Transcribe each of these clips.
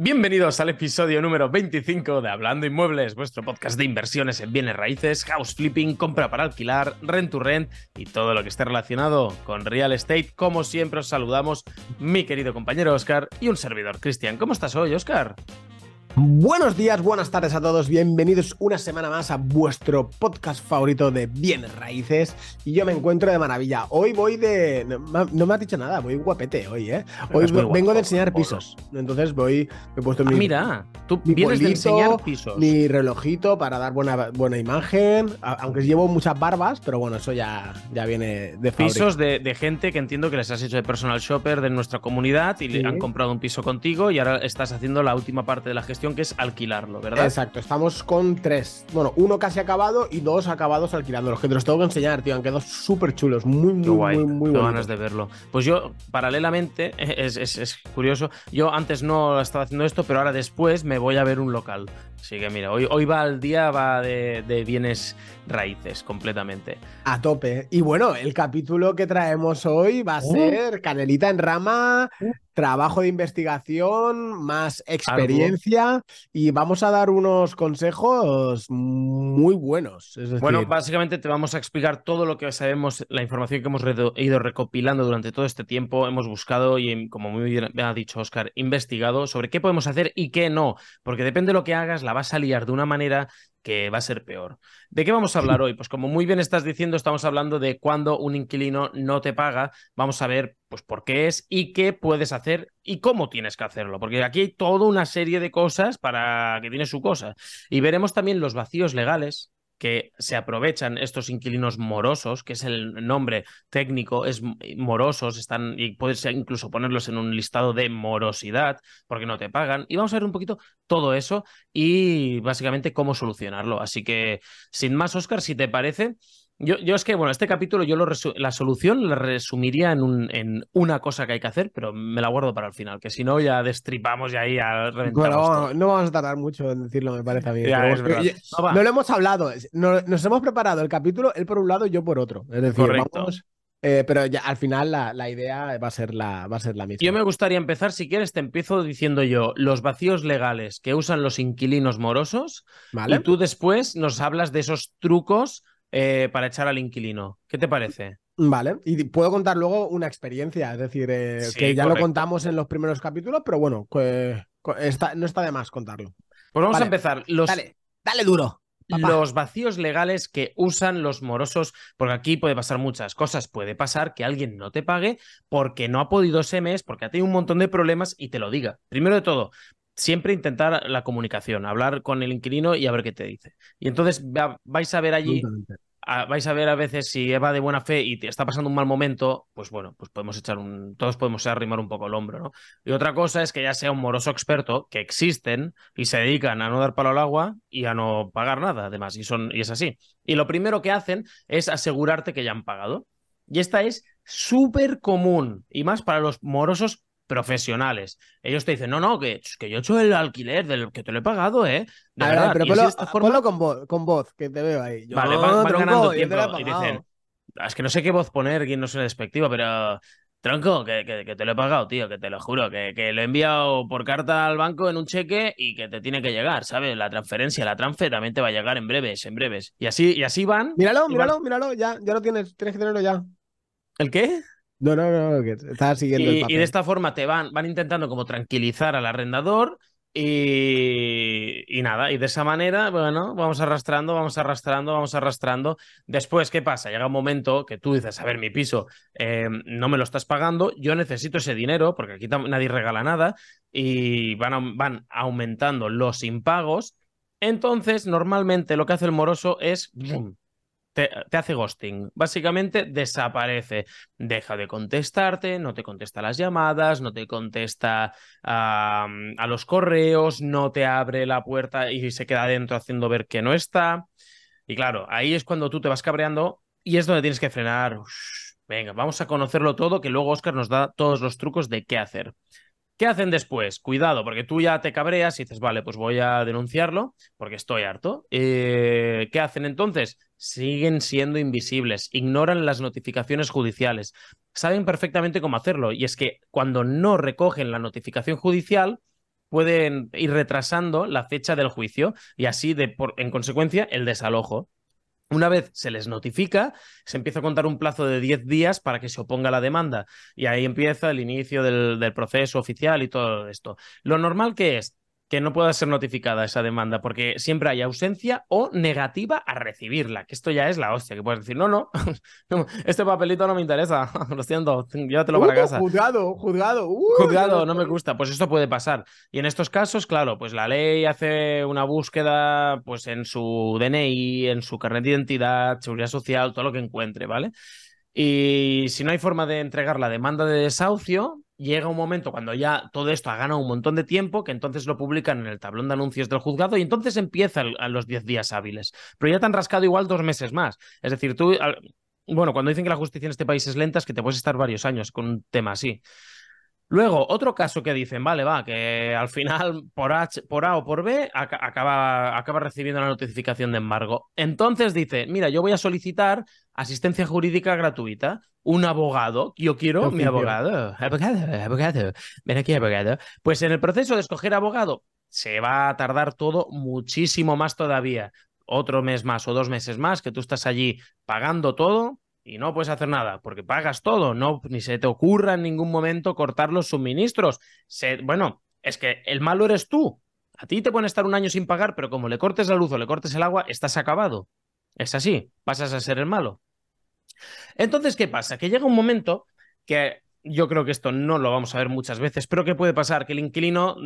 Bienvenidos al episodio número 25 de Hablando Inmuebles, vuestro podcast de inversiones en bienes raíces, house flipping, compra para alquilar, rent to rent y todo lo que esté relacionado con real estate. Como siempre os saludamos mi querido compañero Oscar y un servidor Cristian. ¿Cómo estás hoy, Oscar? Buenos días, buenas tardes a todos, bienvenidos una semana más a vuestro podcast favorito de bienes raíces y yo me encuentro de maravilla. Hoy voy de... No, me has dicho nada, voy guapete hoy, ¿eh? Hoy vengo de enseñar pisos, entonces voy... Me he puesto ah, mi... Mira, tú vienes de enseñar pisos. Mi relojito para dar buena, buena imagen, aunque llevo muchas barbas, pero bueno, eso ya, ya viene de Pisos de, gente que entiendo que les has hecho de personal shopper de nuestra comunidad y le han comprado un piso contigo y ahora estás haciendo la última parte de la gestión que es alquilarlo, ¿verdad? Exacto, estamos con tres. Bueno, uno casi acabado y dos acabados alquilando. Los que te los tengo que enseñar, tío. Han quedado súper chulos. Muy, muy, guay. muy, muy Tengo ganas de verlo. Pues yo, paralelamente, es, curioso. Yo antes no estaba haciendo esto, pero ahora después me voy a ver un local. Así que mira, hoy, hoy va al día, va de, de bienes raíces completamente. A tope. Y bueno, el capítulo que traemos hoy va a oh. ser Canelita en rama, oh trabajo de investigación, más experiencia y vamos a dar unos consejos muy buenos. Bueno, básicamente te vamos a explicar todo lo que sabemos, la información que hemos ido recopilando durante todo este tiempo. Hemos buscado y, como muy bien ha dicho Oscar, investigado sobre qué podemos hacer y qué no, porque depende de lo que hagas, la vas a liar de una manera que va a ser peor. ¿De qué vamos a hablar hoy? Pues como muy bien estás diciendo, estamos hablando de cuando un inquilino no te paga. Vamos a ver pues por qué es y qué puedes hacer y cómo tienes que hacerlo, porque aquí hay toda una serie de cosas para que tiene su cosa. Y veremos también los vacíos legales, que se aprovechan estos inquilinos morosos, que es el nombre técnico, es morosos, están y puedes incluso ponerlos en un listado de morosidad porque no te pagan. Y vamos a ver un poquito todo eso y básicamente cómo solucionarlo. Así que, sin más, Oscar, si te parece, yo, yo, es que, bueno, este capítulo yo lo la solución la resumiría en, un, en, una cosa que hay que hacer, pero me la guardo para el final, que si no ya destripamos y ahí a Bueno, no vamos a tardar mucho en decirlo, me parece a mí. no, lo hemos hablado, nos hemos preparado el capítulo, él por un lado, yo por otro. Es decir, vamos, eh, pero ya al final la, la, idea va a, ser la, va a ser la misma. Yo me gustaría empezar, si quieres, te empiezo diciendo yo los vacíos legales que usan los inquilinos morosos ¿Vale? y tú después nos hablas de esos trucos eh, para echar al inquilino. ¿Qué te parece? Vale, y puedo contar luego una experiencia, es decir, eh, que ya lo contamos en los primeros capítulos, pero bueno, no está de más contarlo. Pues vamos a empezar. Los... Dale, dale duro. Los vacíos legales que usan los morosos, porque aquí puede pasar muchas cosas. Puede pasar que alguien no te pague porque no ha podido ese mes, porque ha tenido un montón de problemas y te lo diga. Primero de todo, siempre intentar la comunicación, hablar con el inquilino y a ver qué te dice. Y entonces vais a ver allí, vais a ver a veces si va de buena fe y te está pasando un mal momento, pues bueno, pues podemos echar un, todos podemos arrimar un poco el hombro, ¿no? Y otra cosa es que ya sea un moroso experto, que existen y se dedican a no dar palo al agua y a no pagar nada, además, y, son, y es así. Y lo primero que hacen es asegurarte que ya han pagado. Y esta es súper común, y más para los morosos profesionales. Ellos te dicen, no, no, que, que yo he hecho el alquiler del que te lo he pagado, ¿eh? De verdad. pero ponlo, con, voz, con voz, que te veo ahí. vale, van, ganando tiempo y dicen, es que no sé qué voz poner, quién no soy despectiva, pero Tronco, que, que, te lo he pagado, tío, que te lo juro, que, que, lo he enviado por carta al banco en un cheque y que te tiene que llegar, ¿sabes? La transferencia, la transfer también te va a llegar en breves, en breves. Y así, y así van. Míralo, míralo, míralo, ya, ya lo tienes, tienes que tenerlo ya. ¿El qué? No, no, no, que estaba siguiendo. Y, de esta forma te van, van intentando como tranquilizar al arrendador y, y, nada, y de esa manera, bueno, vamos arrastrando, vamos arrastrando, vamos arrastrando. Después, ¿qué pasa? Llega un momento que tú dices, a ver, mi piso em, no me lo estás pagando, yo necesito ese dinero, porque aquí nadie regala nada, y van, van aumentando los impagos. Entonces, normalmente lo que hace el moroso es te, hace ghosting. Básicamente desaparece. Deja de contestarte, no te contesta las llamadas, no te contesta a, los correos, no te abre la puerta y se queda dentro haciendo ver que no está. Y claro, ahí es cuando tú te vas cabreando y es donde tienes que frenar. venga, vamos a conocerlo todo, que luego Oscar nos da todos los trucos de qué hacer. ¿Qué hacen después? Cuidado, porque tú ya te cabreas y dices, vale, pues voy a denunciarlo porque estoy harto. Eh, ¿Qué hacen entonces? Siguen siendo invisibles, ignoran las notificaciones judiciales, saben perfectamente cómo hacerlo. Y es que cuando no recogen la notificación judicial, pueden ir retrasando la fecha del juicio y así, en consecuencia, el desalojo. Una vez se les notifica, se empieza a contar un plazo de 10 días para que se oponga la demanda y ahí empieza el inicio del, del proceso oficial y todo esto. Lo normal que es que no pueda ser notificada esa demanda, porque siempre hay ausencia o negativa a recibirla, que esto ya es la hostia, que puedes decir, no, no, este papelito no me interesa, lo siento, llévatelo para Uh, casa. Juzgado, juzgado. uh, Juzgado, no me gusta. Pues esto puede pasar. Y en estos casos, claro, pues la ley hace una búsqueda pues en su DNI, en su carnet de identidad, seguridad social, todo lo que encuentre, ¿vale? Y si no hay forma de entregar la demanda de desahucio, llega un momento cuando ya todo esto ha ganado un montón de tiempo, que entonces lo publican en el tablón de anuncios del juzgado y entonces empieza a los 10 días hábiles. Pero ya te han rascado igual dos meses más. Es decir, tú, bueno, cuando dicen que la justicia en este país es lenta, es que te puedes estar varios años con un tema así. Luego, otro caso que dicen, vale, va, que al final por, H, por A o por B aca- acaba, acaba recibiendo la notificación de embargo. Entonces dice, mira, yo voy a solicitar asistencia jurídica gratuita, un abogado, yo quiero mi abogado, abogado, abogado, ven aquí, abogado. Pues en el proceso de escoger abogado se va a tardar todo muchísimo más todavía, otro mes más o dos meses más, que tú estás allí pagando todo y no puedes hacer nada porque pagas todo, no ni se te ocurra en ningún momento cortar los suministros. Bueno, es que el malo eres tú. A ti te pueden estar un año sin pagar, pero como le cortes la luz o le cortes el agua, estás acabado. Es así, pasas a ser el malo. Entonces, ¿qué pasa? Que llega un momento que yo creo que esto no lo vamos a ver muchas veces, pero ¿qué puede pasar? Que el inquilino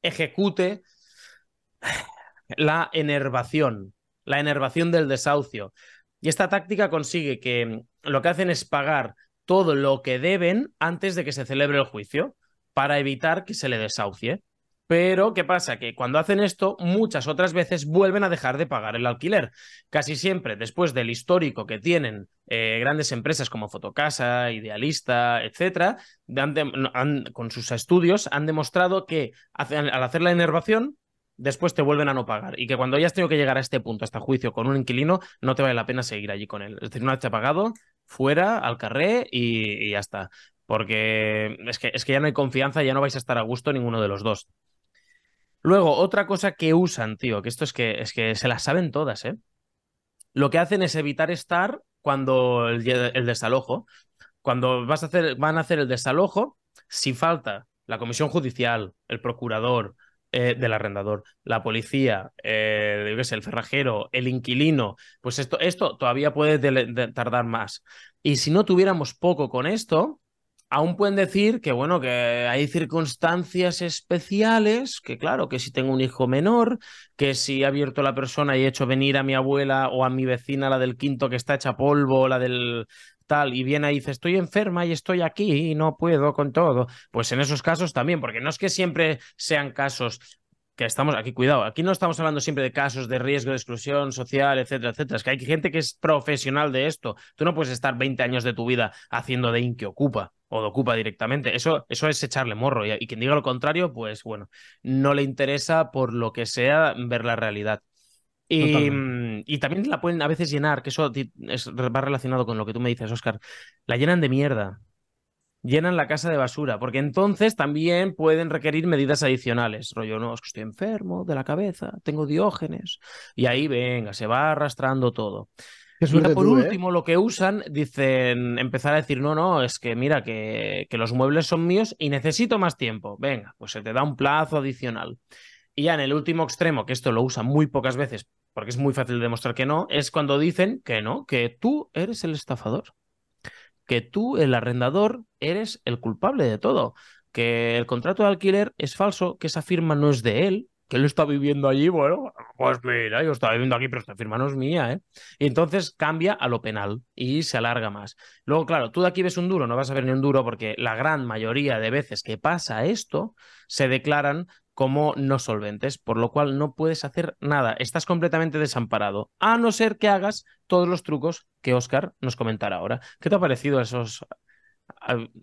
ejecute la enervación, la enervación del desahucio. Y esta táctica consigue que lo que hacen es pagar todo lo que deben antes de que se celebre el juicio para evitar que se le desahucie. Pero, ¿qué pasa? Que cuando hacen esto, muchas otras veces vuelven a dejar de pagar el alquiler. Casi siempre, después del histórico que tienen eh, grandes empresas como Fotocasa, Idealista, etcétera, con sus estudios han demostrado que al hacer la enervación, después te vuelven a no pagar. Y que cuando ya has tenido que llegar a este punto, hasta juicio con un inquilino, no te vale la pena seguir allí con él. Es decir, una vez te ha pagado, fuera, al carré y, y ya está. Porque es que, es que ya no hay confianza, ya no vais a estar a gusto ninguno de los dos. Luego, otra cosa que usan, tío, que esto es que, es que se las saben todas, ¿eh? Lo que hacen es evitar estar cuando el, el desalojo. Cuando vas a hacer, van a hacer el desalojo, si falta la comisión judicial, el procurador eh, del arrendador, la policía, eh, yo qué sé, el cerrajero, el inquilino, pues esto, esto todavía puede de- de- tardar más. Y si no tuviéramos poco con esto, aún pueden decir que, bueno, que hay circunstancias especiales, que claro, que si tengo un hijo menor, que si he abierto la persona y he hecho venir a mi abuela o a mi vecina, la del quinto que está hecha polvo, la del tal, y viene y dice, estoy enferma y estoy aquí y no puedo con todo, pues en esos casos también, porque no es que siempre sean casos que estamos aquí, cuidado, aquí no estamos hablando siempre de casos de riesgo de exclusión social, etcétera, etcétera. Es que hay gente que es profesional de esto. Tú no puedes estar 20 años de tu vida haciendo de que ocupa o de ocupa directamente. Eso, eso es echarle morro. Y, y quien diga lo contrario, pues bueno, no le interesa por lo que sea ver la realidad. Y, Totalmente. y también la pueden a veces llenar, que eso es- va relacionado con lo que tú me dices, Oscar. La llenan de mierda llenan la casa de basura, porque entonces también pueden requerir medidas adicionales. Rollo, no, es que estoy enfermo de la cabeza, tengo diógenes. Y ahí, venga, se va arrastrando todo. Y por tú, ¿eh? último, lo que usan, dicen, empezar a decir, no, no, es que mira, que, que los muebles son míos y necesito más tiempo. Venga, pues se te da un plazo adicional. Y ya en el último extremo, que esto lo usan muy pocas veces, porque es muy fácil de demostrar que no, es cuando dicen que no, que tú eres el estafador que tú, el arrendador, eres el culpable de todo, que el contrato de alquiler es falso, que esa firma no es de él, que él está viviendo allí, bueno, pues mira, yo estaba viviendo aquí, pero esta firma no es mía, ¿eh? Y entonces cambia a lo penal y se alarga más. Luego, claro, tú de aquí ves un duro, no vas a ver ni un duro porque la gran mayoría de veces que pasa esto, se declaran como no solventes, por lo cual no puedes hacer nada, estás completamente desamparado, a no ser que hagas todos los trucos que Oscar nos comentará ahora. ¿Qué te ha parecido esos,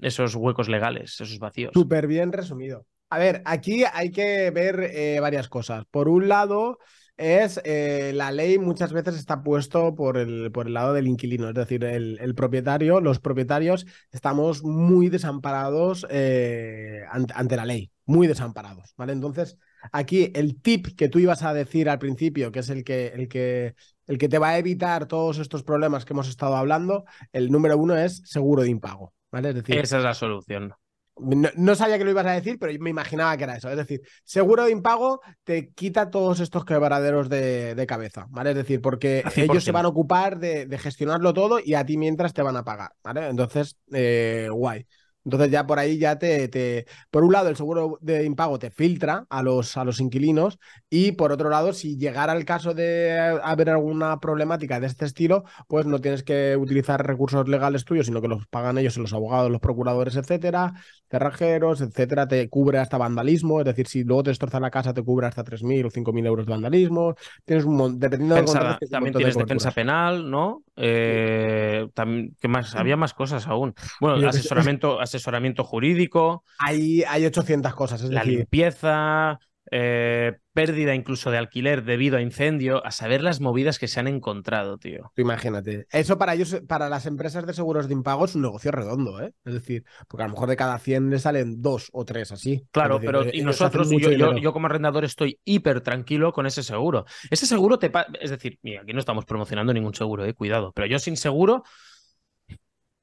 esos huecos legales, esos vacíos? Súper bien resumido. A ver, aquí hay que ver eh, varias cosas. Por un lado, es eh, la ley muchas veces está puesto por el, por el lado del inquilino, es decir, el, propietario, los propietarios estamos muy desamparados eh, ante la ley. Muy desamparados, ¿vale? Entonces, aquí el tip que tú ibas a decir al principio, que es el que, el que, el que te va a evitar todos estos problemas que hemos estado hablando, el número uno es seguro de impago, ¿vale? Es decir, Esa es la solución. no, sabía que lo ibas a decir, pero me imaginaba que era eso. Es decir, seguro de impago te quita todos estos quebraderos de, cabeza, ¿vale? Es decir, porque ellos se van a ocupar de, de, gestionarlo todo y a ti mientras te van a pagar, ¿vale? Entonces, eh, guay. Entonces ya por ahí ya te, te, por un lado el seguro de impago te filtra a los, a los inquilinos y por otro lado si llegara el caso de haber alguna problemática de este estilo, pues no tienes que utilizar recursos legales tuyos, sino que los pagan ellos, los abogados, los procuradores, etcétera, cerrajeros, etcétera, te cubre hasta vandalismo, es decir, si luego te destroza la casa te cubre hasta 3.000 o 5.000 euros de vandalismo, tienes un montón, dependiendo de También tienes defensa penal, ¿no? Eh, también, ¿qué más? Había más cosas aún. Bueno, asesoramiento, asesoramiento jurídico. Hay, hay 800 cosas. Es la limpieza, eh, pérdida incluso de alquiler debido a incendio, a saber las movidas que se han encontrado, tío. Imagínate. Eso para ellos, para las empresas de seguros de impago es un negocio redondo, ¿eh? Es decir, porque a lo mejor de cada 100 le salen dos o tres así. Claro, pero y nosotros, yo, yo, como arrendador estoy hiper tranquilo con ese seguro. Ese seguro te... Es decir, mira, aquí no estamos promocionando ningún seguro, eh, cuidado, pero yo sin seguro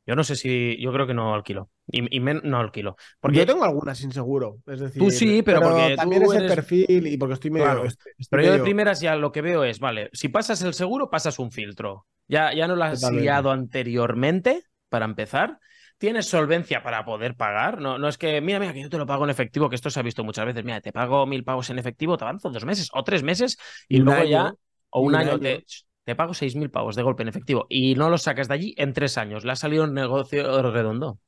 yo no sé si. Yo creo que no alquilo. Y, no alquilo. Porque... Yo tengo algunas sin seguro. Es decir. Tú sí, pero, porque. También es el perfil y porque estoy medio. pero yo de primeras ya lo que veo es, vale, si pasas el seguro, pasas un filtro. Ya, ya no lo has liado anteriormente, para empezar. Tienes solvencia para poder pagar. No, no es que, mira, mira, que yo te lo pago en efectivo, que esto se ha visto muchas veces. Mira, te pago mil pagos en efectivo, te avanzo dos meses o tres meses y, luego ya. O un, año, te te pago 6.000 pavos de golpe en efectivo y no lo sacas de allí en tres años. Le ha salido un negocio redondo.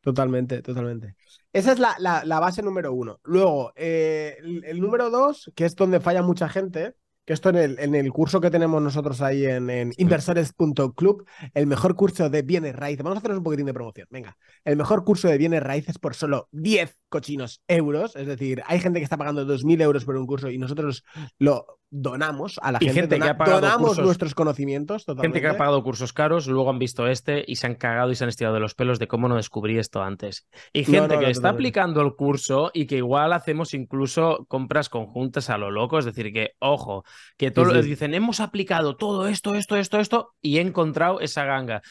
Totalmente, totalmente. Esa es la, la, base número uno. Luego, eh, el, número dos, que es donde falla mucha gente, que esto en el, en el curso que tenemos nosotros ahí en, en inversores.club, el mejor curso de bienes raíces. Vamos a hacer un poquitín de promoción. Venga, el mejor curso de bienes raíces por solo 10 cochinos euros. Es decir, hay gente que está pagando 2.000 euros por un curso y nosotros lo donamos a la gente, que ha pagado donamos nuestros conocimientos. Gente que ha pagado cursos caros, luego han visto este y se han cagado y se han estirado de los pelos de cómo no descubrí esto antes. Y gente que está aplicando el curso y que igual hacemos incluso compras conjuntas a lo loco, es decir, que ojo, que todos dicen, hemos aplicado todo esto, esto, esto, esto y he encontrado esa ganga.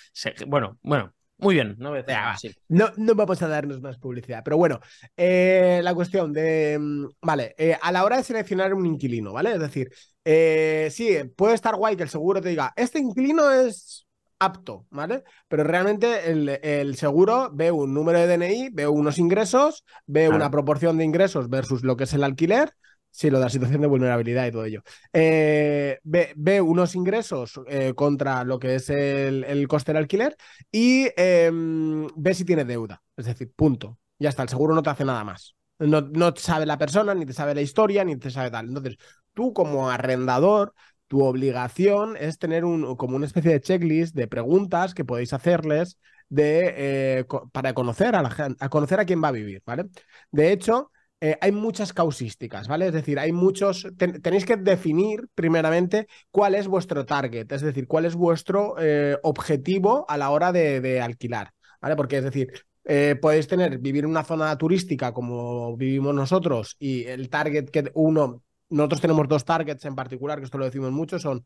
bueno, bueno, muy bien, no, no, no, vamos a darnos más publicidad, pero bueno, eh, la cuestión de, mm, vale, eh, a la hora de seleccionar un inquilino, ¿vale? Es decir, eh, sí, puede estar guay que el seguro te diga, este inquilino es apto, ¿vale? Pero realmente el, seguro ve un número de DNI, ve unos ingresos, ve una proporción de ingresos versus lo que es el alquiler Sí, lo de la situación de vulnerabilidad y todo ello. Eh, ve, unos ingresos eh, contra lo que es el, coste del alquiler y em, ve si tiene deuda. Es decir, punto. Ya está, el seguro no te hace nada más. No, no sabe la persona, ni te sabe la historia, ni te sabe tal. Entonces, tú como arrendador, tu obligación es tener un, como una especie de checklist de preguntas que podéis hacerles de, eh, para conocer a la a conocer a quién va a vivir, ¿vale? De hecho, eh, hay muchas causísticas, ¿vale? Es decir, hay muchos, tenéis que definir primeramente cuál es vuestro target, es decir, cuál es vuestro eh, objetivo a la hora de, alquilar, ¿vale? Porque es decir, eh, podéis tener, vivir en una zona turística como vivimos nosotros y el target que uno nosotros tenemos dos targets en particular, que esto lo decimos mucho, son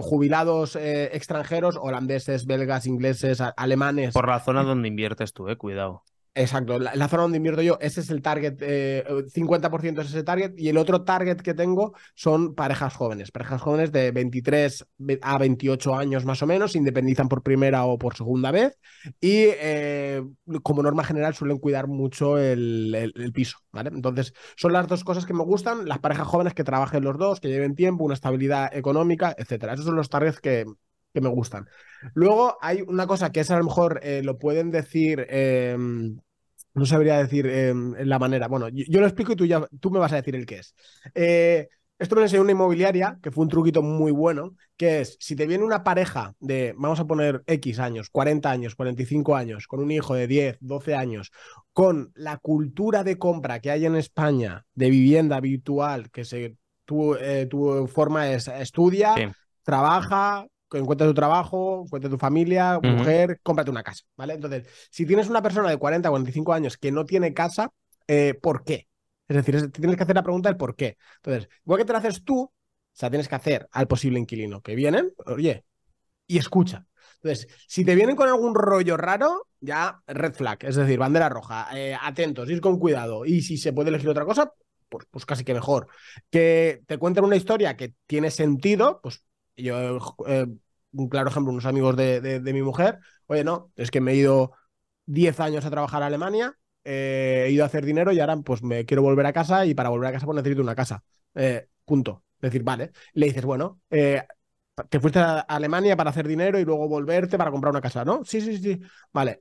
jubilados extranjeros, holandeses, belgas, ingleses, alemanes. Por la zona donde inviertes tú, eh, cuidado. Exacto, la, zona donde invierto yo, ese es el target, 50% eh, es ese target y el otro target que tengo son parejas jóvenes, parejas jóvenes de 23 a 28 años más o menos, independizan por primera o por segunda vez y eh, como norma general suelen cuidar mucho el, piso. Entonces son las dos cosas que me gustan, las parejas jóvenes que trabajen los dos, que lleven tiempo, una estabilidad económica, etcétera. Esos son los targets que, que me gustan. Luego hay una cosa que es a lo mejor eh, lo pueden decir, em, no sabría decir em, la manera. Bueno, yo, lo explico y tú, ya, tú me vas a decir el qué es. Eh, esto me lo enseñó una inmobiliaria, que fue un truquito muy bueno, que es, si te viene una pareja de, vamos a poner X años, 40 años, 45 años, con un hijo de 10, 12 años, con la cultura de compra que hay en España de vivienda habitual, que se, tu, eh, tu forma es estudia, trabaja, encuentra tu trabajo, encuentra tu familia, mujer, cómprate una casa, ¿vale? Entonces, si tienes una persona de 40 o 45 años que no tiene casa, eh, ¿por qué? Es decir, tienes que hacer la pregunta del por qué. Entonces, igual que te la haces tú, o sea, tienes que hacer al posible inquilino que vienen, oye, y escucha. Entonces, si te vienen con algún rollo raro, ya red flag, es decir, bandera roja, eh, atentos, ir con cuidado. Y si se puede elegir otra cosa, pues, pues casi que mejor. Que te cuenten una historia que tiene sentido, pues yo, eh, un claro ejemplo, unos amigos de, de, mi mujer, oye, no, es que me he ido 10 años a trabajar a Alemania, eh, he ido a hacer dinero y ahora pues me quiero volver a casa y para volver a casa pues necesito una casa. punto. Es decir, vale. Le dices, bueno, te fuiste a Alemania para hacer dinero y luego volverte para comprar una casa, ¿no? Sí, sí, sí. Vale.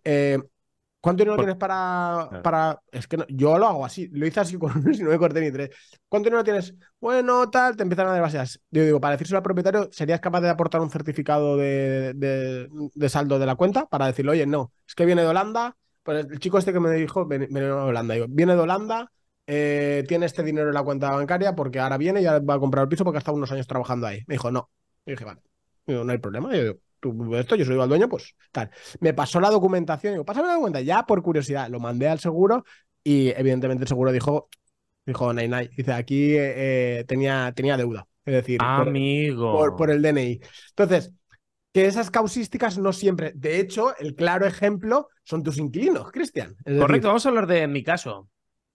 ¿Cuánto dinero tienes para, para.? Es que yo lo hago así, lo hice así con uno y no me corté ni tres. ¿Cuánto dinero tienes? Bueno, tal, te empiezan a dar bases. Yo digo, para decírselo al propietario, ¿serías capaz de aportar un certificado de, de, saldo de la cuenta? Para decirle, oye, no, es que viene de Holanda. Pues el chico este que me dijo, viene de Holanda. Digo, viene de Holanda, eh, tiene este dinero en la cuenta bancaria porque ahora viene y ya va a comprar el piso porque ha estado unos años trabajando ahí. Me dijo, no, y dije, vale, no hay problema. Yo digo, esto, yo soy el dueño, pues tal. Me pasó la documentación, digo, pásame la documentación, ya por curiosidad, lo mandé al seguro y evidentemente el seguro dijo, dijo, Nay, Nay, dice, aquí eh, tenía, tenía deuda. Es decir, Amigo. Por, el DNI. Entonces, que esas causísticas no siempre. De hecho, el claro ejemplo son tus inquilinos, Cristian. Correcto, vamos a hablar de mi caso.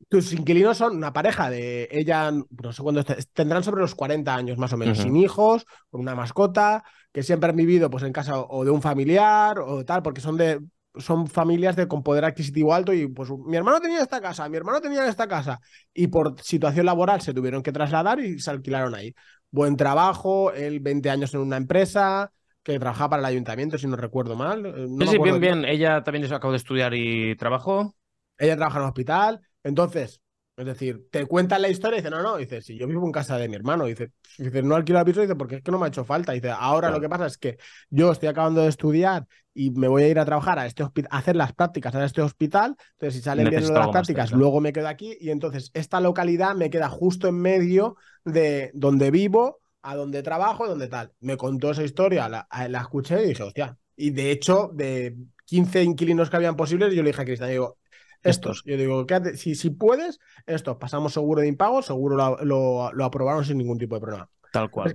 Tus inquilinos son una pareja de ella, no sé cuándo, tendrán sobre los 40 años más o menos, sin hijos, con una mascota, que siempre han vivido pues en casa o de un familiar o tal, porque son de son familias de con poder adquisitivo alto y pues mi hermano tenía esta casa, mi hermano tenía esta casa y por situación laboral se tuvieron que trasladar y se alquilaron ahí. Buen trabajo, él 20 años en una empresa, que trabajaba para el ayuntamiento, si no recuerdo mal. sí, sí, bien, bien. Ella también se acabó de estudiar y trabajó. Ella trabaja en un hospital. Entonces, es decir, te cuentan la historia y dice, no, no, dice, si yo vivo en casa de mi hermano, dice, dice no alquilo el piso, dice, porque es que no me ha hecho falta. Dice, ahora lo que pasa es que yo estoy acabando de estudiar y me voy a ir a trabajar a este hospital, a hacer las prácticas en este hospital. Entonces, si salen bien las prácticas, luego me quedo aquí. Y entonces, esta localidad me queda justo en medio de donde vivo, a donde trabajo, donde tal. Me contó esa historia, la, la escuché y dije, hostia. Y de hecho, de 15 inquilinos que habían posibles, yo le dije a Cristian, digo, estos. Yo digo, si, si puedes, estos, pasamos seguro de impago, seguro lo, lo, aprobaron sin ningún tipo de problema. Tal cual.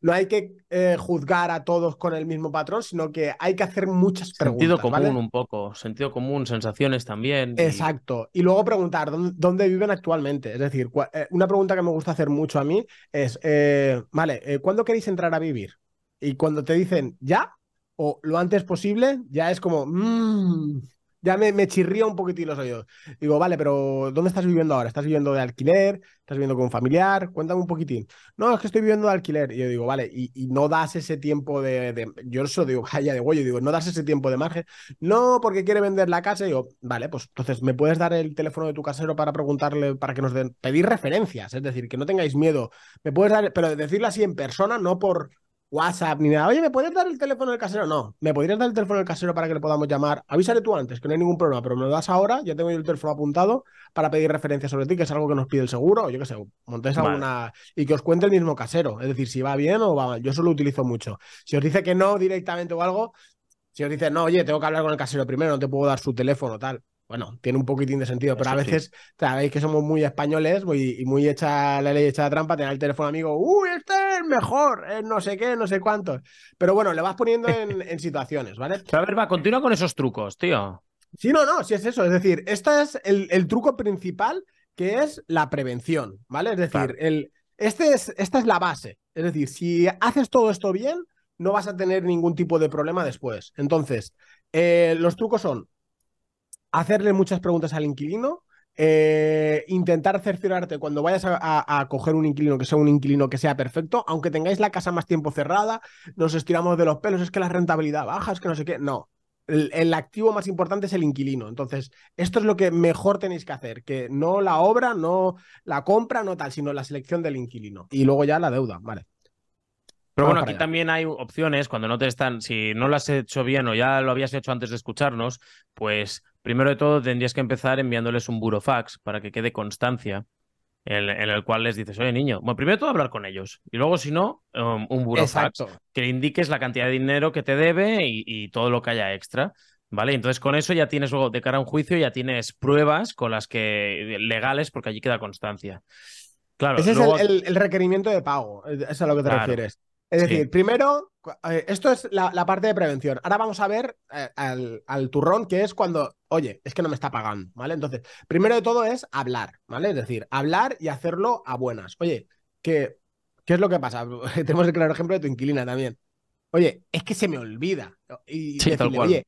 no hay que eh, juzgar a todos con el mismo patrón, sino que hay que hacer muchas preguntas. Sentido común un poco, sentido común, sensaciones también. Exacto. Y luego preguntar ¿dónde, viven actualmente. Es decir, eh, una pregunta que me gusta hacer mucho a mí es, eh, vale, ¿cuándo queréis entrar a vivir? Y cuando te dicen ya o lo antes posible, ya es como, mmm, ya me, me chirría un poquitín los oídos. Digo, vale, pero ¿dónde estás viviendo ahora? ¿Estás viviendo de alquiler? ¿Estás viviendo con un familiar? Cuéntame un poquitín. No, es que estoy viviendo de alquiler. Y yo digo, vale, y, no das ese tiempo de, Yo eso digo, vaya de huello, digo, no das ese tiempo de margen. No, porque quiere vender la casa. Y digo, vale, pues entonces, ¿me puedes dar el teléfono de tu casero para preguntarle, para que nos den, pedir referencias? Es decir, que no tengáis miedo. Me puedes dar, pero decirlo así en persona, no por WhatsApp ni nada. Oye, ¿me puedes dar el teléfono del casero? No. ¿Me podrías dar el teléfono del casero para que le podamos llamar? Avísale tú antes, que no hay ningún problema, pero me lo das ahora, ya tengo yo el teléfono apuntado para pedir referencias sobre ti, que es algo que nos pide el seguro, o yo qué sé, montéis alguna. Y que os cuente el mismo casero. Es decir, si va bien o va mal. Yo eso lo utilizo mucho. Si os dice que no directamente o algo, si os dice, no, oye, tengo que hablar con el casero primero, no te puedo dar su teléfono, tal bueno, tiene un poquitín de sentido, pero a veces sabéis que somos muy españoles y muy hecha la ley hecha de trampa, tener el teléfono amigo, uy, este es el mejor, no sé qué, no sé cuántos. Pero bueno, le vas poniendo en, situaciones, ¿vale? a ver, va, continúa con esos trucos, tío. Sí, no, no, sí es eso. Es decir, este es el, truco principal que es la prevención, ¿vale? Es decir, el, este es, esta es la base. Es decir, si haces todo esto bien, no vas a tener ningún tipo de problema después. Entonces, eh, los trucos son hacerle muchas preguntas al inquilino, eh, intentar cerciorarte cuando vayas a, coger un inquilino que sea un inquilino que sea perfecto, aunque tengáis la casa más tiempo cerrada, nos estiramos de los pelos, es que la rentabilidad baja, es que no sé qué, no. El, activo más importante es el inquilino. Entonces, esto es lo que mejor tenéis que hacer, que no la obra, no la compra, no tal, sino la selección del inquilino. Y luego ya la deuda, ¿vale? Pero bueno, aquí también hay opciones cuando no te están, si no lo has hecho bien o ya lo habías hecho antes de escucharnos, pues primero de todo tendrías que empezar enviándoles un burofax para que quede constancia en, el cual les dices, oye niño, bueno, primero de todo hablar con ellos y luego si no, um, un burofax que le indiques la cantidad de dinero que te debe y, todo lo que haya extra. ¿Vale? Entonces con eso ya tienes luego de cara a un juicio, ya tienes pruebas con las que legales, porque allí queda constancia. Claro, Ese luego- es el, el- el requerimiento de pago, es es a lo que te Claro. refieres. Es Sí. decir, primero, eh, esto es la, la parte de prevención. Ahora vamos a ver eh, al, al turrón, que es cuando, oye, es que no me está pagando, ¿vale? Entonces, primero de todo es hablar, ¿vale? Es decir, hablar y hacerlo a buenas. Oye, ¿qué, qué es lo que pasa? Tenemos el claro ejemplo de tu inquilina también. Oye, es que se me olvida. Y Sí, tal decirle, cual. oye,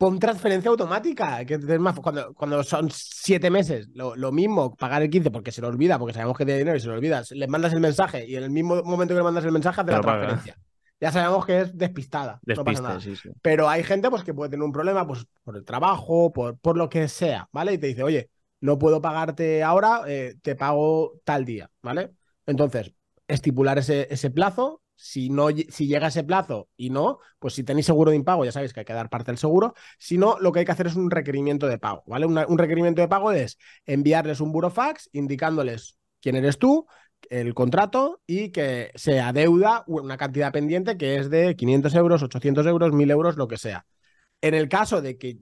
pon transferencia automática, que más, cuando, cuando son siete meses, lo, lo mismo, pagar el 15 porque se lo olvida, porque sabemos que tiene dinero y se lo olvida, le mandas el mensaje y en el mismo momento que le mandas el mensaje hace la paga. transferencia. Ya sabemos que es despistada, no pasa nada. sí, sí. Pero hay gente pues, que puede tener un problema pues, por el trabajo, por, por lo que sea, ¿vale? Y te dice, oye, no puedo pagarte ahora, eh, te pago tal día, ¿vale? Entonces, estipular ese, ese plazo. Si, no, si llega ese plazo y no, pues si tenéis seguro de impago, ya sabéis que hay que dar parte del seguro. Si no, lo que hay que hacer es un requerimiento de pago, ¿vale? Un requerimiento de pago es enviarles un burofax indicándoles quién eres tú, el contrato y que se adeuda una cantidad pendiente que es de 500 euros, 800 euros, 1000 euros, lo que sea. En el caso de que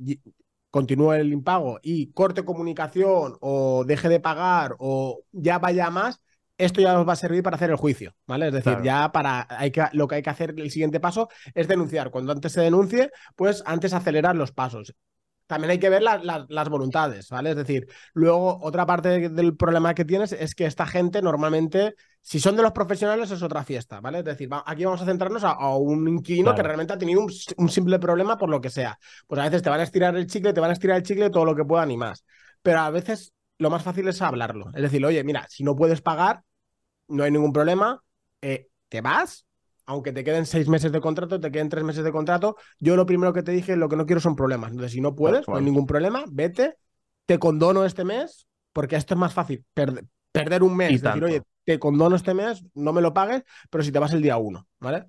continúe el impago y corte comunicación o deje de pagar o ya vaya más, esto ya os va a servir para hacer el juicio, ¿vale? Es decir, Claro. ya para hay que, lo que hay que hacer el siguiente paso es denunciar. Cuando antes se denuncie, pues antes acelerar los pasos. También hay que ver la- la- las voluntades, ¿vale? Es decir, luego otra parte de- del problema que tienes es que esta gente normalmente, si son de los profesionales, es otra fiesta, ¿vale? Es decir, va- aquí vamos a centrarnos a, a un inquilino que realmente ha tenido un, un simple problema por lo que sea. Pues a veces te van a estirar el chicle, te van a estirar el chicle todo lo que puedan y más. Pero a veces lo más fácil es hablarlo. Es decir, oye, mira, si no puedes pagar, no hay ningún problema, eh, te vas, aunque te queden seis meses de contrato, te queden tres meses de contrato, yo lo primero que te dije, lo que no quiero son problemas. Entonces, si no puedes, no hay ningún problema, vete, te condono este mes, porque esto es más fácil, perde- perder un mes, Y decir, oye, te condono este mes, no me lo pagues, pero si te vas el día uno, ¿vale?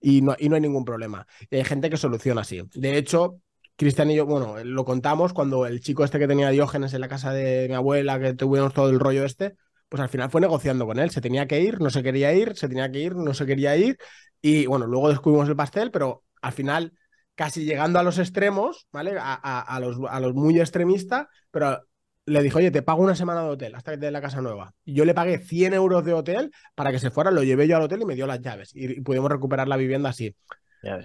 Y no, y no hay ningún problema. Y hay gente que soluciona así. De hecho, Cristian y yo, bueno, lo contamos cuando el chico este que tenía Diógenes en la casa de mi abuela, que tuvimos todo el rollo este, pues al final fue negociando con él. Se tenía que ir, no se quería ir, se tenía que ir, no se quería ir. Y bueno, luego descubrimos el pastel, pero al final, casi llegando a los extremos, ¿vale? A, los, a los muy extremistas, pero le dijo, oye, te pago una semana de hotel hasta que te dé la casa nueva. Yo le pagué 100 euros de hotel para que se fuera, lo llevé yo al hotel y me dio las llaves. Y, pudimos recuperar la vivienda así.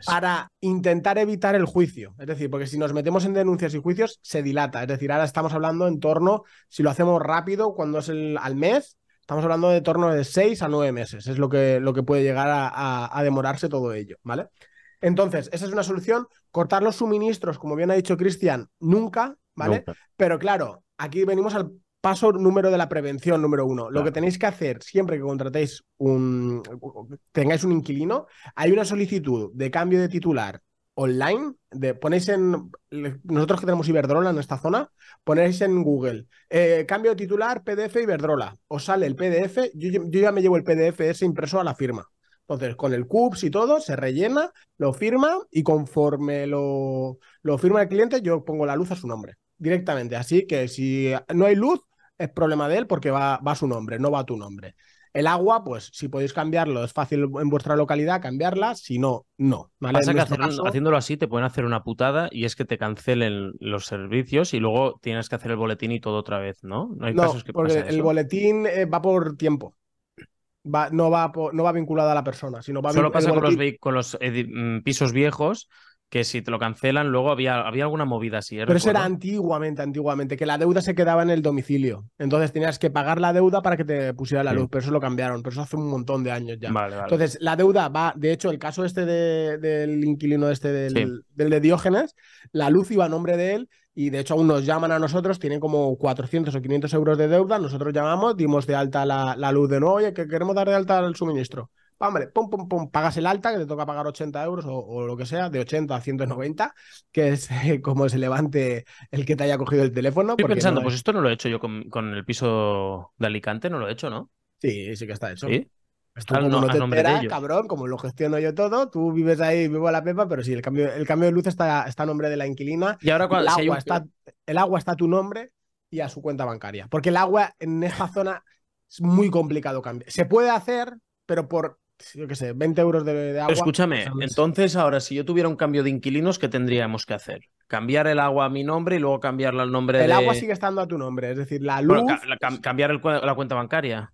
Para intentar evitar el juicio. Es decir, porque si nos metemos en denuncias y juicios, se dilata. Es decir, ahora estamos hablando en torno, si lo hacemos rápido, cuando es el, al mes, estamos hablando de torno de seis a nueve meses. Es lo que, lo que puede llegar a, a- a demorarse todo ello, ¿vale? Entonces, esa es una solución. Cortar los suministros, como bien ha dicho Cristian, nunca, ¿vale? Nunca. Pero claro, aquí venimos al paso número de la prevención, número uno. Lo Claro. que tenéis que hacer siempre que contratéis un, tengáis un inquilino, hay una solicitud de cambio de titular online, de, ponéis en, nosotros que tenemos Iberdrola en esta zona, ponéis en Google, eh, cambio de titular PDF Iberdrola, os sale el PDF, yo, yo ya me llevo el PDF ese impreso a la firma. Entonces, con el CUPS y todo, se rellena, lo firma y conforme lo, lo firma el cliente, yo pongo la luz a su nombre directamente. Así que si no hay luz, es problema de él porque va, va a su nombre, no va a tu nombre. El agua, pues si podéis cambiarlo, es fácil en vuestra localidad cambiarla, si no, no. ¿vale? Pasa que nuestro hacer- caso- haciéndolo así te pueden hacer una putada y es que te cancelen los servicios y luego tienes que hacer el boletín y todo otra vez, ¿no? No hay no, casos que porque el eso. boletín eh, va por tiempo. Va, no, va por- no va vinculado a la persona, sino va Solo pasa con los, con los edi- mm, pisos viejos que si te lo cancelan, luego había, había alguna movida así. ¿eh? Pero eso era antiguamente, antiguamente, que la deuda se quedaba en el domicilio. Entonces tenías que pagar la deuda para que te pusiera la Sí. luz, pero eso lo cambiaron, pero eso hace un montón de años ya. Vale, vale. Entonces, la deuda va, de hecho, el caso este de- del inquilino este del, Sí. del de Diógenes, la luz iba a nombre de él y de hecho aún nos llaman a nosotros, tienen como 400 o 500 euros de deuda, nosotros llamamos, dimos de alta la, la luz de nuevo, oye, que queremos dar de alta el suministro. Hombre, pum, pum, pum, pagas el alta, que te toca pagar 80 euros o, o lo que sea, de 80 a 190, que es eh, como se levante el que te haya cogido el teléfono. Estoy pensando, no pues es- esto no lo he hecho yo con, con el piso de Alicante, no lo he hecho, ¿no? Sí, sí que está hecho. Sí. Pues tú Al como no- no te enteras, cabrón, como lo gestiono yo todo, tú vives ahí, vivo a la pepa, pero sí, el cambio, el cambio de luz está, está a nombre de la inquilina. Y ahora cuando el, si agua un- está, el agua está a tu nombre y a su cuenta bancaria. Porque el agua en esta zona es muy complicado cambiar. Se puede hacer, pero por, yo qué sé, 20 euros de, de agua. Escúchame, ¿sabes? entonces ahora si yo tuviera un cambio de inquilinos, ¿qué tendríamos que hacer? cambiar el agua a mi nombre y luego cambiarla al nombre El de... agua sigue estando a tu nombre, es decir, la luz. Bueno, la- cambiar el la cuenta bancaria.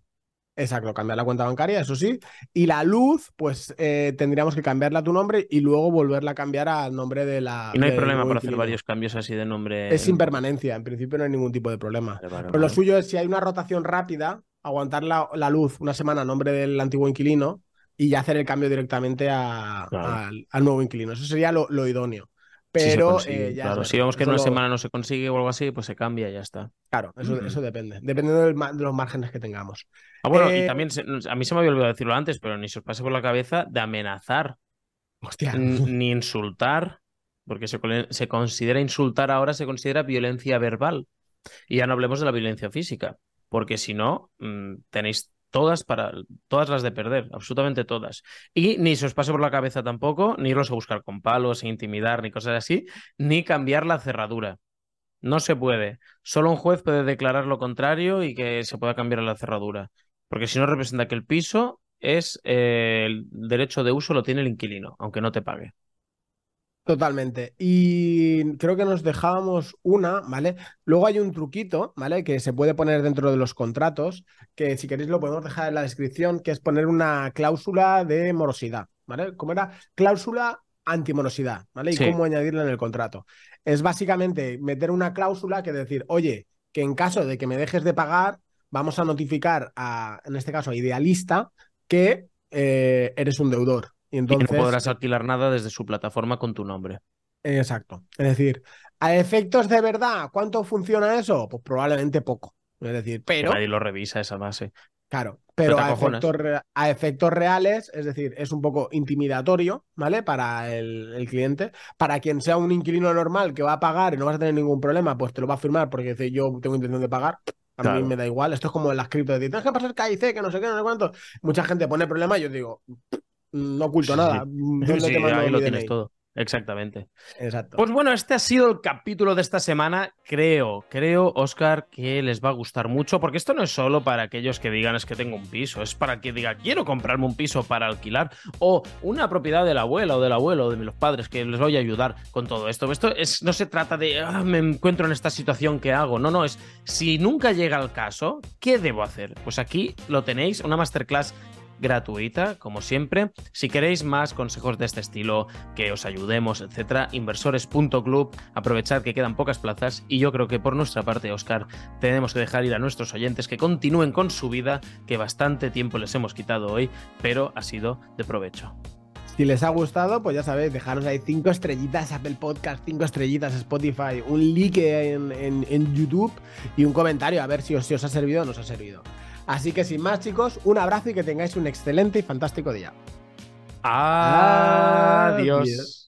Exacto, cambiar la cuenta bancaria, eso sí. Y la luz, pues eh, tendríamos que cambiarla a tu nombre y luego volverla a cambiar al nombre de la. Y no hay problema para hacer inquilino. varios cambios así de nombre. Es sin permanencia, en principio no hay ningún tipo de problema. Vale, vale, Pero lo suyo es si hay una rotación rápida, aguantar la, la luz una semana a nombre del antiguo inquilino y ya hacer el cambio directamente a- Claro. al, al nuevo inquilino. Eso sería lo, lo idóneo. Si Pero consigue, eh, ya claro. Si vemos que en una lo- semana no se consigue o algo así, pues se cambia y ya está. Claro, eso, Ujú. eso depende. Dependiendo del de los márgenes que tengamos. Ah, bueno, y Eh, también se- a mí se me había olvidado decirlo antes, pero ni se os pase por la cabeza de amenazar Hostia. ni insultar, porque se, se considera insultar ahora, se considera violencia verbal. Y ya no hablemos de la violencia física, porque si no, mm, tenéis todas para todas las de perder, absolutamente todas. Y ni se os pase por la cabeza tampoco, ni iros a buscar con palos, intimidar, ni cosas así, ni cambiar la cerradura. No se puede. Solo un juez puede declarar lo contrario y que se pueda cambiar la cerradura. Porque si no representa que el piso es eh, el derecho de uso lo tiene el inquilino, aunque no te pague. Totalmente. Y creo que nos dejábamos una, ¿vale? Luego hay un truquito, ¿vale? Que se puede poner dentro de los contratos, que si queréis lo podemos dejar en la descripción, que es poner una cláusula de morosidad, ¿vale? ¿Cómo era? Cláusula antimorosidad, ¿vale? Y Sí. cómo añadirla en el contrato. Es básicamente meter una cláusula que decir, oye, que en caso de que me dejes de pagar, vamos a notificar a, en este caso, a Idealista, que eh, eres un deudor. Y Y entonces... no podrás alquilar nada desde su plataforma con tu nombre. Exacto. Es decir, a efectos de verdad, ¿cuánto funciona eso? Pues probablemente poco. Es decir, pero, Nadie lo revisa esa base. claro, pero a efectos, a efectos reales, es decir, es un poco intimidatorio, ¿vale? Para el, el cliente. Para quien sea un inquilino normal que va a pagar y no vas a tener ningún problema, pues te lo va a firmar porque dice, yo tengo intención de pagar. A Claro. mí me da igual. Esto es como en las cripto, de decir, tienes que pasar KIC, que no sé qué, no sé cuánto. Mucha gente pone problema y yo digo, no oculto Sí, nada. ¿Dónde Sí, te mando ahí lo tienes todo. Exactamente. Exacto. Pues bueno, este ha sido el capítulo de esta semana. Creo, creo, Oscar, que les va a gustar mucho, porque esto no es solo para aquellos que digan es que tengo un piso, es para que diga quiero comprarme un piso para alquilar o una propiedad de la abuela o del abuelo o de los padres que les voy a ayudar con todo esto. Esto es, no se trata de "Ah, me encuentro en esta situación que hago. No, no, es si nunca llega el caso, ¿qué debo hacer? Pues aquí lo tenéis, una masterclass gratuita, como siempre. Si queréis más consejos de este estilo, que os ayudemos, etcétera, inversores.club, aprovechar que quedan pocas plazas y yo creo que por nuestra parte, Oscar, tenemos que dejar ir a nuestros oyentes que continúen con su vida, que bastante tiempo les hemos quitado hoy, pero ha sido de provecho. Si les ha gustado, pues ya sabéis, dejaros ahí cinco estrellitas Apple Podcast, cinco estrellitas Spotify, un like en, en- en YouTube y un comentario a ver si os, si os ha servido o no os ha servido. Así que sin más, chicos, un abrazo y que tengáis un excelente y fantástico día. Adiós. Adiós.